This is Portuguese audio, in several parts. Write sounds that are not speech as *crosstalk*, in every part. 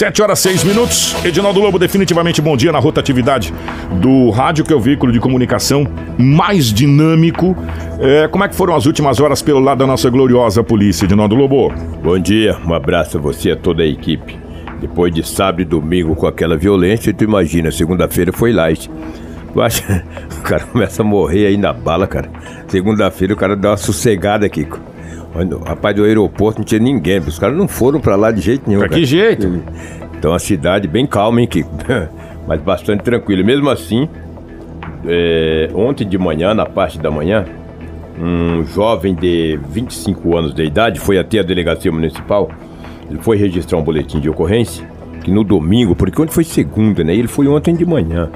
7 horas 6 minutos. Edinaldo Lobo, definitivamente bom dia na rotatividade do rádio, que é o veículo de comunicação mais dinâmico. É, como é que foram as últimas horas pelo lado da nossa gloriosa polícia, Edinaldo Lobo? Bom dia, um abraço a você e a toda a equipe. Depois de sábado e domingo com aquela violência, tu imagina, segunda-feira foi light. Tu acha? O cara começa a morrer aí na bala, cara. Segunda-feira o cara dá uma sossegada aqui. Rapaz, do aeroporto não tinha ninguém. Os caras não foram pra lá de jeito nenhum. Pra cara. que jeito? Então a cidade bem calma, hein, Kiko? *laughs* Mas bastante tranquila. Mesmo assim, é, ontem de manhã, na parte da manhã, um jovem de 25 anos de idade foi até a delegacia municipal. Ele foi registrar um boletim de ocorrência, que no domingo, porque ontem foi segunda, né? Ele foi ontem de manhã.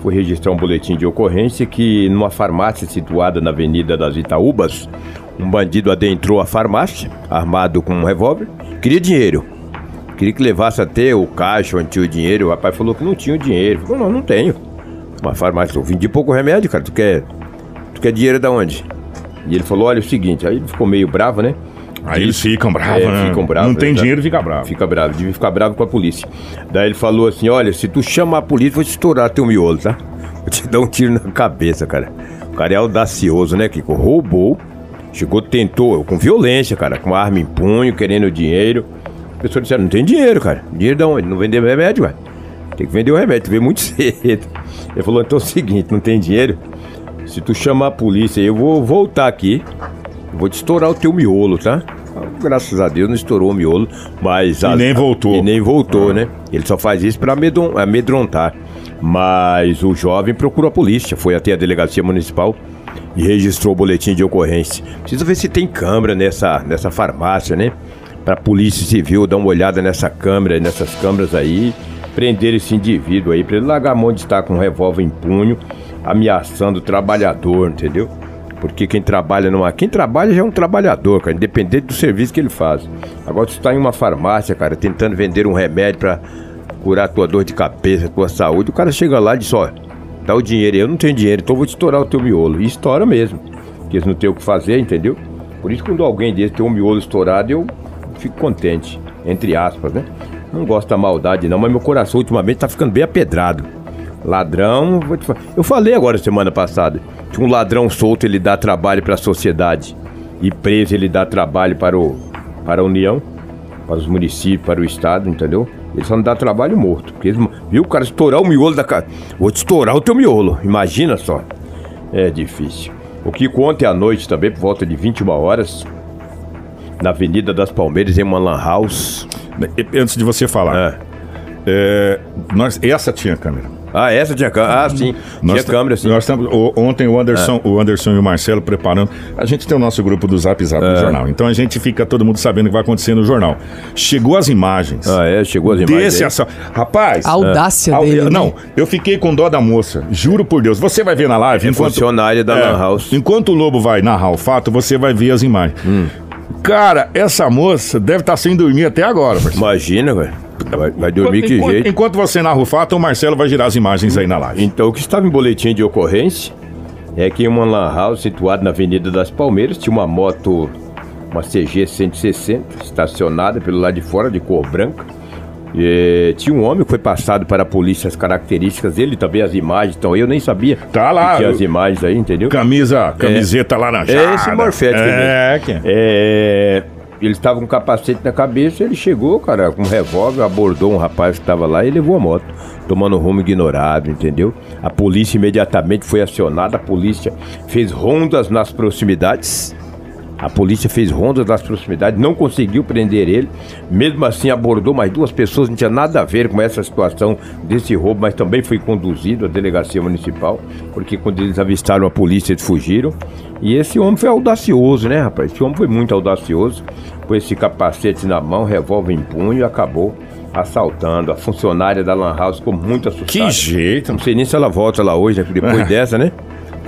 Foi registrar um boletim de ocorrência que numa farmácia situada na Avenida das Itaúbas, um bandido adentrou a farmácia, armado com um revólver, queria dinheiro. Queria que levasse até o caixa onde tinha o dinheiro. O rapaz falou que não tinha o dinheiro. Falou, não, não tenho. Uma farmácia, eu vendi pouco remédio, cara. Tu quer, tu quer dinheiro da onde? E ele falou, olha é o seguinte, aí ele ficou meio bravo, né? Aí eles ficam bravos, é, né? Ficam bravos. Não tem dinheiro, fica bravo. Fica bravo, devia ficar bravo com a polícia. Daí ele falou assim: olha, se tu chamar a polícia, vou te estourar teu miolo, tá? *laughs* Vou te dar um tiro na cabeça, cara. O cara é audacioso, né, Kiko? Roubou Chegou, tentou, com violência, cara, com arma em punho, querendo dinheiro. A pessoa disse, não tem dinheiro, cara. Dinheiro de onde? Não vendeu remédio, cara. Tem que vender o remédio, tu vê muito *laughs* cedo. Ele falou, então é o seguinte, não tem dinheiro? Se tu chamar a polícia, eu vou voltar aqui, vou te estourar o teu miolo, tá? Graças a Deus não estourou o miolo, mas... E as, nem voltou. E nem voltou, ah. né? Ele só faz isso pra amedrontar. Mas o jovem procurou a polícia, foi até a delegacia municipal e registrou o boletim de ocorrência. Precisa ver se tem câmera nessa, nessa farmácia, né? Para a Polícia Civil dar uma olhada nessa câmera, nessas câmeras aí, prender esse indivíduo aí, para ele largar a mão de estar com um revólver em punho, ameaçando o trabalhador, entendeu? Porque quem trabalha numa. Quem trabalha já é um trabalhador, cara, independente do serviço que ele faz. Agora, tu está em uma farmácia, cara, tentando vender um remédio para curar a tua dor de cabeça, tua saúde, o cara chega lá e diz: ó, dá o dinheiro. Eu não tenho dinheiro, então vou te estourar o teu miolo. E estoura mesmo. Porque eles não têm o que fazer, entendeu? Por isso, quando alguém desse tem um miolo estourado, eu fico contente. Entre aspas, né? Não gosto da maldade, não, mas meu coração ultimamente tá ficando bem apedrado. Ladrão, vou te falar. Eu falei agora semana passada que um ladrão solto ele dá trabalho para a sociedade e preso ele dá trabalho para o para a União, para os municípios, para o estado, entendeu? Ele só não dá trabalho morto. Porque eles, viu o cara estourar o miolo da casa. Vou te estourar o teu miolo. Imagina só. É difícil. O que ontem à noite também, por volta de 21 horas, na Avenida das Palmeiras, em uma lan house. Antes de você falar. É. É, nós, essa tinha câmera. Ah, essa tinha câmera. Ah, sim. Nós tinha câmera, sim. Nós estamos, ontem o Anderson, é. o Anderson e o Marcelo preparando. A gente tem o nosso grupo do Zap Zap é. no jornal. Então a gente fica todo mundo sabendo o que vai acontecer no jornal. Chegou as imagens. Ah, é? Chegou as imagens. Desse assa... Rapaz. A audácia é. dele. Não, eu fiquei com dó da moça. Juro por Deus. Você vai ver na live. É enquanto, funcionária da é, Lan House. Enquanto o Lobo vai narrar o fato, você vai ver as imagens. Hum. Cara, essa moça deve estar tá sem dormir até agora. Parceiro. Imagina, velho. Vai, vai dormir enquanto, que enquanto, jeito? Enquanto você narra o fato, o Marcelo vai girar as imagens aí na live. Então, o que estava em boletim de ocorrência é que em uma lan house situada na Avenida das Palmeiras tinha uma moto, uma CG 160, estacionada pelo lado de fora, de cor branca. E, tinha um homem que foi passado para a polícia as características dele, também as imagens, então eu nem sabia tá lá, que tinha as imagens aí, entendeu? Camisa, camiseta é, laranjada. É esse morfético é, que... é, ele estava com um capacete na cabeça, ele chegou, cara, com um revólver, abordou um rapaz que estava lá e levou a moto, tomando rumo ignorado, entendeu? A polícia imediatamente foi acionada, a polícia fez rondas nas proximidades. A polícia fez rondas nas proximidades, não conseguiu prender ele. Mesmo assim, abordou mais duas pessoas, não tinha nada a ver com essa situação desse roubo, mas também foi conduzido à delegacia municipal, porque quando eles avistaram a polícia, eles fugiram. E esse homem foi audacioso, né, rapaz? Esse homem foi muito audacioso, com esse capacete na mão, revólver em punho e acabou assaltando. A funcionária da Lan House ficou muito assustada. Que jeito! Não sei nem se ela volta lá hoje, né, depois *laughs* dessa, né?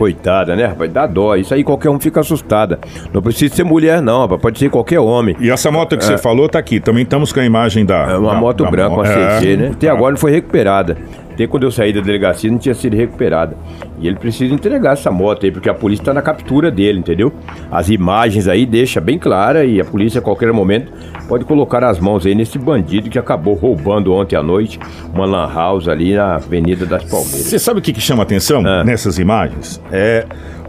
Coitada, né, rapaz? Dá dó. Isso aí qualquer um fica assustada. Não precisa ser mulher, não, rapaz. Pode ser qualquer homem. E essa moto que é. você falou tá aqui. Também estamos com a imagem da. É uma da, moto da branca, uma CG, é. né? Até agora não foi recuperada. Até quando eu saí da delegacia não tinha sido recuperada. E ele precisa entregar essa moto aí, porque a polícia está na captura dele, entendeu? As imagens aí deixa bem clara e a polícia a qualquer momento pode colocar as mãos aí nesse bandido que acabou roubando ontem à noite uma lan house ali na Avenida das Palmeiras. Você sabe o que, que chama atenção Ah. nessas imagens? É.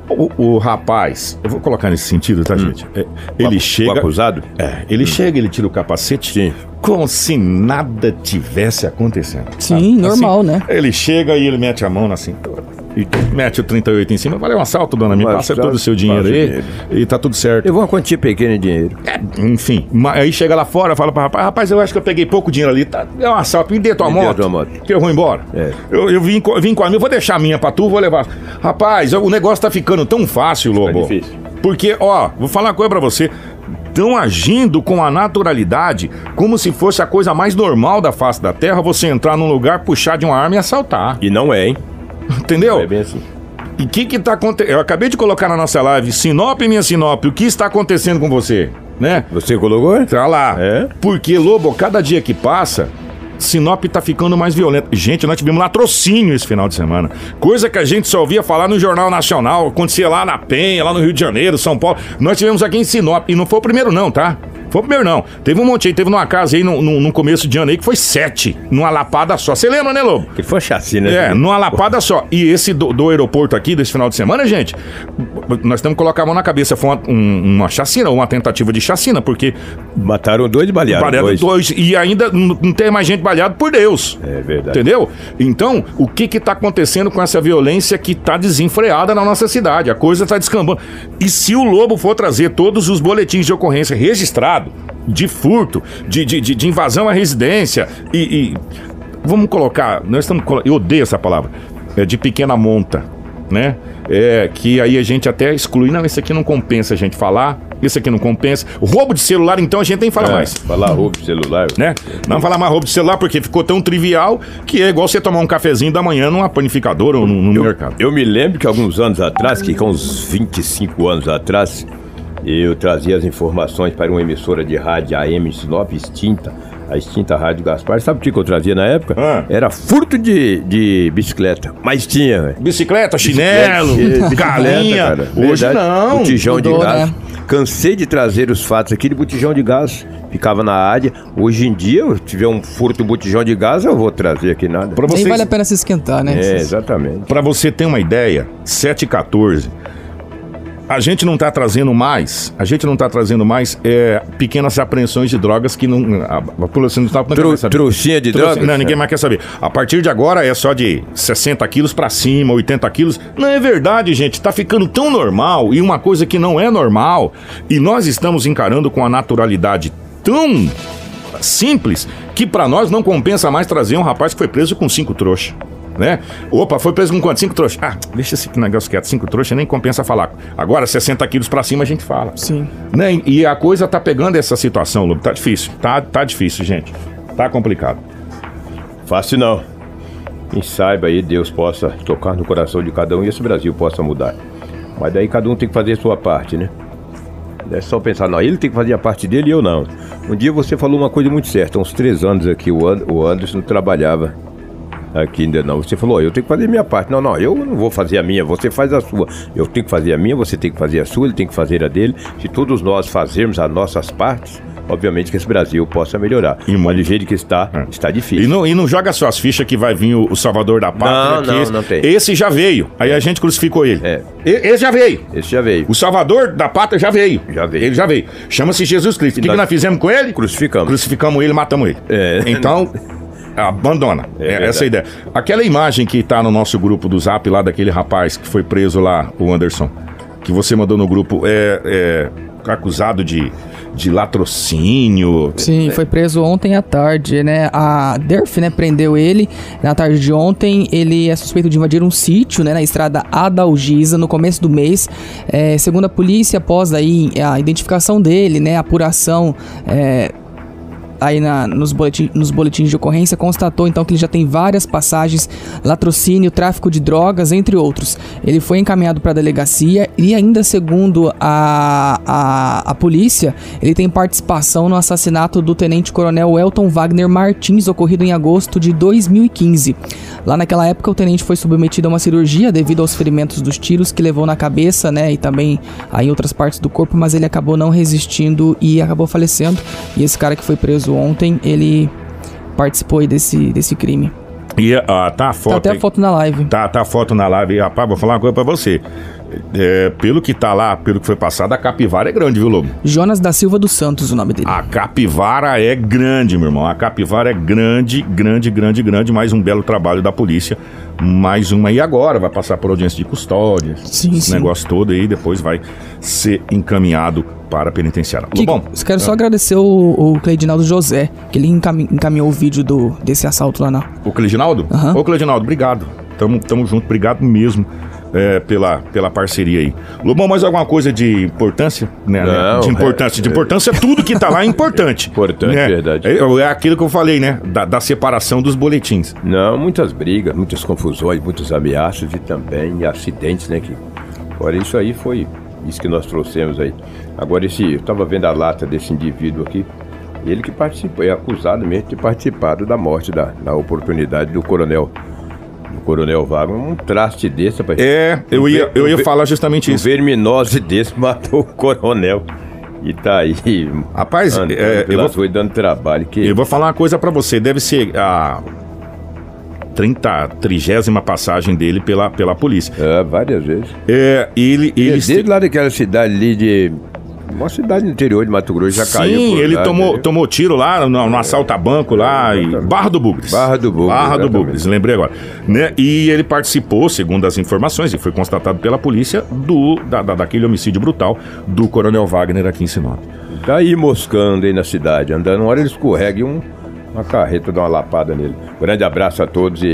O, o rapaz, eu vou colocar nesse sentido, tá, gente? É, ele O chega. acusado? É, ele chega, ele tira o capacete Sim. como se nada tivesse acontecendo. Sim, normal, né? Ele chega e ele mete a mão na cintura. E mete o 38 em cima. Valeu um assalto, dona. Me passa todo o seu dinheiro aí. dinheiro. E tá tudo certo. Eu vou uma quantia pequena de dinheiro. É, enfim, aí chega lá fora, fala pra rapaz, rapaz, eu acho que eu peguei pouco dinheiro ali, tá, é um assalto, me dê tua Me dê moto, tua moto. que eu vou embora. É. Eu, eu vim, vim com a minha, vou deixar a minha pra tu, vou levar. Rapaz, o negócio tá ficando tão fácil, Lobo. difícil. Porque, ó, vou falar uma coisa pra você, estão agindo com a naturalidade, como se fosse a coisa mais normal da face da terra, você entrar num lugar, puxar de uma arma e assaltar, E não é, hein? *laughs* entendeu? É bem assim. E o que que tá acontecendo? Eu acabei de colocar na nossa live, Sinop, minha Sinop, o que está acontecendo com você, né? Você colocou? Tá lá. É? Porque, Lobo, cada dia que passa, Sinop tá ficando mais violenta. Gente, nós tivemos latrocínio esse final de semana. Coisa que a gente só ouvia falar no Jornal Nacional, acontecia lá na Penha, lá no Rio de Janeiro, São Paulo. Nós tivemos aqui em Sinop. E não foi o primeiro, não, tá? Foi o primeiro, não. Teve um monte aí, teve numa casa aí no, no, no começo de ano aí que foi sete, numa lapada só. Você lembra, né, Lobo? Que foi chacina. É, né? numa lapada só. E esse do, do aeroporto aqui, desse final de semana, gente, nós temos que colocar a mão na cabeça. Foi uma, um- uma chacina, uma tentativa de chacina, porque Mataram dois e balearam dois. dois. E ainda não tem mais gente baleado por Deus. É verdade. Entendeu? Então, o que que tá acontecendo com essa violência que tá desenfreada na nossa cidade? A coisa tá descambando. E se o Lobo for trazer todos os boletins de ocorrência de furto, de, de, de- de invasão à residência e, e- vamos colocar, nós estamos, eu odeio essa palavra, é de pequena monta, né? É que aí a gente até exclui, não, esse aqui não compensa a gente falar, esse aqui não compensa. Roubo de celular, então a gente nem fala É, mais Falar roubo de celular. né? Não falar mais roubo de celular porque ficou tão trivial que é igual você tomar um cafezinho da manhã numa panificadora ou num, num Eu, mercado. eu me lembro que alguns anos atrás, que com uns 25 anos atrás, eu trazia as informações para uma emissora de rádio AM de Sinop, extinta, a extinta Rádio Gaspar. Sabe o que eu trazia na época? Ah. Era furto de, de bicicleta. Mas tinha. Bicicleta, chinelo, Bicicleta, galinha. cara. Hoje Verdade. não. Botijão de mudou, gás. né? Cansei de trazer os fatos aqui de botijão de gás. Ficava na área. Hoje em dia, eu tiver um furto de botijão de gás, eu vou trazer aqui nada. Pra Nem vocês, vale a pena se esquentar, né? É, exatamente. pra você ter uma ideia, 7 e 14. A gente não tá trazendo mais, a gente não tá trazendo mais é, pequenas apreensões de drogas que não. A, a população não tá Tru, trouxinha de Trouxe- drogas? Não, ninguém mais quer saber. A partir de agora é só de 60 quilos pra cima, 80 quilos. Não é verdade, gente. Tá ficando tão normal e uma coisa que não é normal. E nós estamos encarando com a naturalidade tão simples que pra nós não compensa mais trazer um rapaz que foi preso com cinco trouxas. Né? Opa, foi preso com quanto? Cinco trouxas. Ah, deixa esse negócio quieto. Cinco trouxas nem compensa falar. Agora, 60 quilos pra cima a gente fala. Sim. Né? E a coisa tá pegando essa situação, Lobo. Tá difícil. Tá, tá difícil, gente. Tá complicado. Fácil não. Quem saiba aí, Deus possa tocar no coração de cada um e esse Brasil possa mudar. Mas daí cada um tem que fazer a sua parte, né? Não é só pensar, não, ele tem que fazer a parte dele e eu não. Um dia você falou uma coisa muito certa, uns três anos aqui, o, And- o Anderson trabalhava aqui ainda não. Você falou, ó, eu tenho que fazer a minha parte. Não, não, eu não vou fazer a minha, você faz a sua. Eu tenho que fazer a minha, você tem que fazer a sua, ele tem que fazer a dele. Se todos nós fazermos as nossas partes, obviamente que esse Brasil possa melhorar. E Mas do jeito que está, É. está E difícil. não, e não joga suas fichas que vai vir o, o Salvador da Pátria. Não, não, esse, não tem. Esse já veio. Aí a gente crucificou ele. É. E- Esse já veio. Esse já veio. O Salvador da Pátria já veio. Já veio. Ele já veio. Chama-se Jesus Cristo. O que, Nós- que nós fizemos com ele? Crucificamos. Crucificamos ele, matamos ele. É. Então, *laughs* abandona. É É essa a ideia. Aquela imagem que tá no nosso grupo do Zap lá daquele rapaz que foi preso lá, o Anderson, que você mandou no grupo, é, é acusado de, de latrocínio. Sim, foi preso ontem à tarde, né? A DERF, né, prendeu ele na tarde de ontem. Ele é suspeito de invadir um sítio, né, na estrada Adalgisa, no começo do mês. É, segundo a polícia, após aí a identificação dele, né, a apuração, é, aí na, nos, boletim, nos boletins de ocorrência constatou então que ele já tem várias passagens, latrocínio, tráfico de drogas, entre outros. Ele foi encaminhado para a delegacia e ainda segundo a, a, a polícia, ele tem participação no assassinato do tenente-coronel Elton Wagner Martins, ocorrido em agosto de 2015. Lá naquela época, o tenente foi submetido a uma cirurgia devido aos ferimentos dos tiros que levou na cabeça, né, e também aí em outras partes do corpo, mas ele acabou não resistindo e acabou falecendo. E esse cara que foi preso ontem, ele participou desse, desse crime. E ah, tá a foto. Tá até a foto na live. Tá, tá a foto na live. Rapaz, vou falar uma coisa pra você. É, pelo que tá lá, pelo que foi passado, a capivara é grande, viu, Lobo? Jonas da Silva dos Santos, o nome dele. A capivara é grande, meu irmão. A capivara é grande, grande, grande, grande. Mais um belo trabalho da polícia. Mais uma. E agora vai passar por audiência de custódia. Sim, esse sim. negócio todo aí. Depois vai ser encaminhado para a penitenciária. Que, Bom, quero só agradecer o, o Cleidinaldo José, que ele encami- encaminhou o vídeo do, desse assalto lá na. o Cleidinaldo? Aham. Ô, Cleidinaldo, obrigado. Tamo, tamo junto. Obrigado mesmo. É, pela, pela parceria aí. Lobão, mais alguma coisa de importância? Né, né? Não, de importância. De importância, tudo que tá lá é importante. *laughs* Importante, né? verdade. É, é aquilo que eu falei, né? Da, da separação dos boletins. Não, muitas brigas, muitas confusões, muitos ameaças e também acidentes, né? Que, agora, isso aí foi isso que nós trouxemos aí. Agora, esse, eu estava vendo a lata desse indivíduo aqui, ele que participou, é acusado mesmo de ter participado da morte, da, da oportunidade do coronel, do coronel Wagner. Um traste desse, rapaz. É, eu ia, eu ia falar justamente Um isso. verminose desse *laughs* matou o coronel. E tá aí. Rapaz, andando é, eu vou- ruas dando trabalho. Que Eu vou falar uma coisa pra você. Deve ser a 30, trigésima passagem dele pela, pela polícia. É, várias vezes. É, ele... E ele desde lá daquela cidade ali de. Uma cidade interior de Mato Grosso já caiu. Sim, ele lá, tomou, entendeu? tomou tiro lá no, no assalto a banco lá e Barra do Bugres. Barra do Bugres, Barra do. Bugres, lembrei agora. Né? E ele participou, segundo as informações, e foi constatado pela polícia, do, da, da- daquele homicídio brutal do Coronel Wagner aqui em Sinop. Tá aí moscando aí na cidade, andando. Uma hora ele escorrega e um, uma carreta dá uma lapada nele. Grande abraço a todos e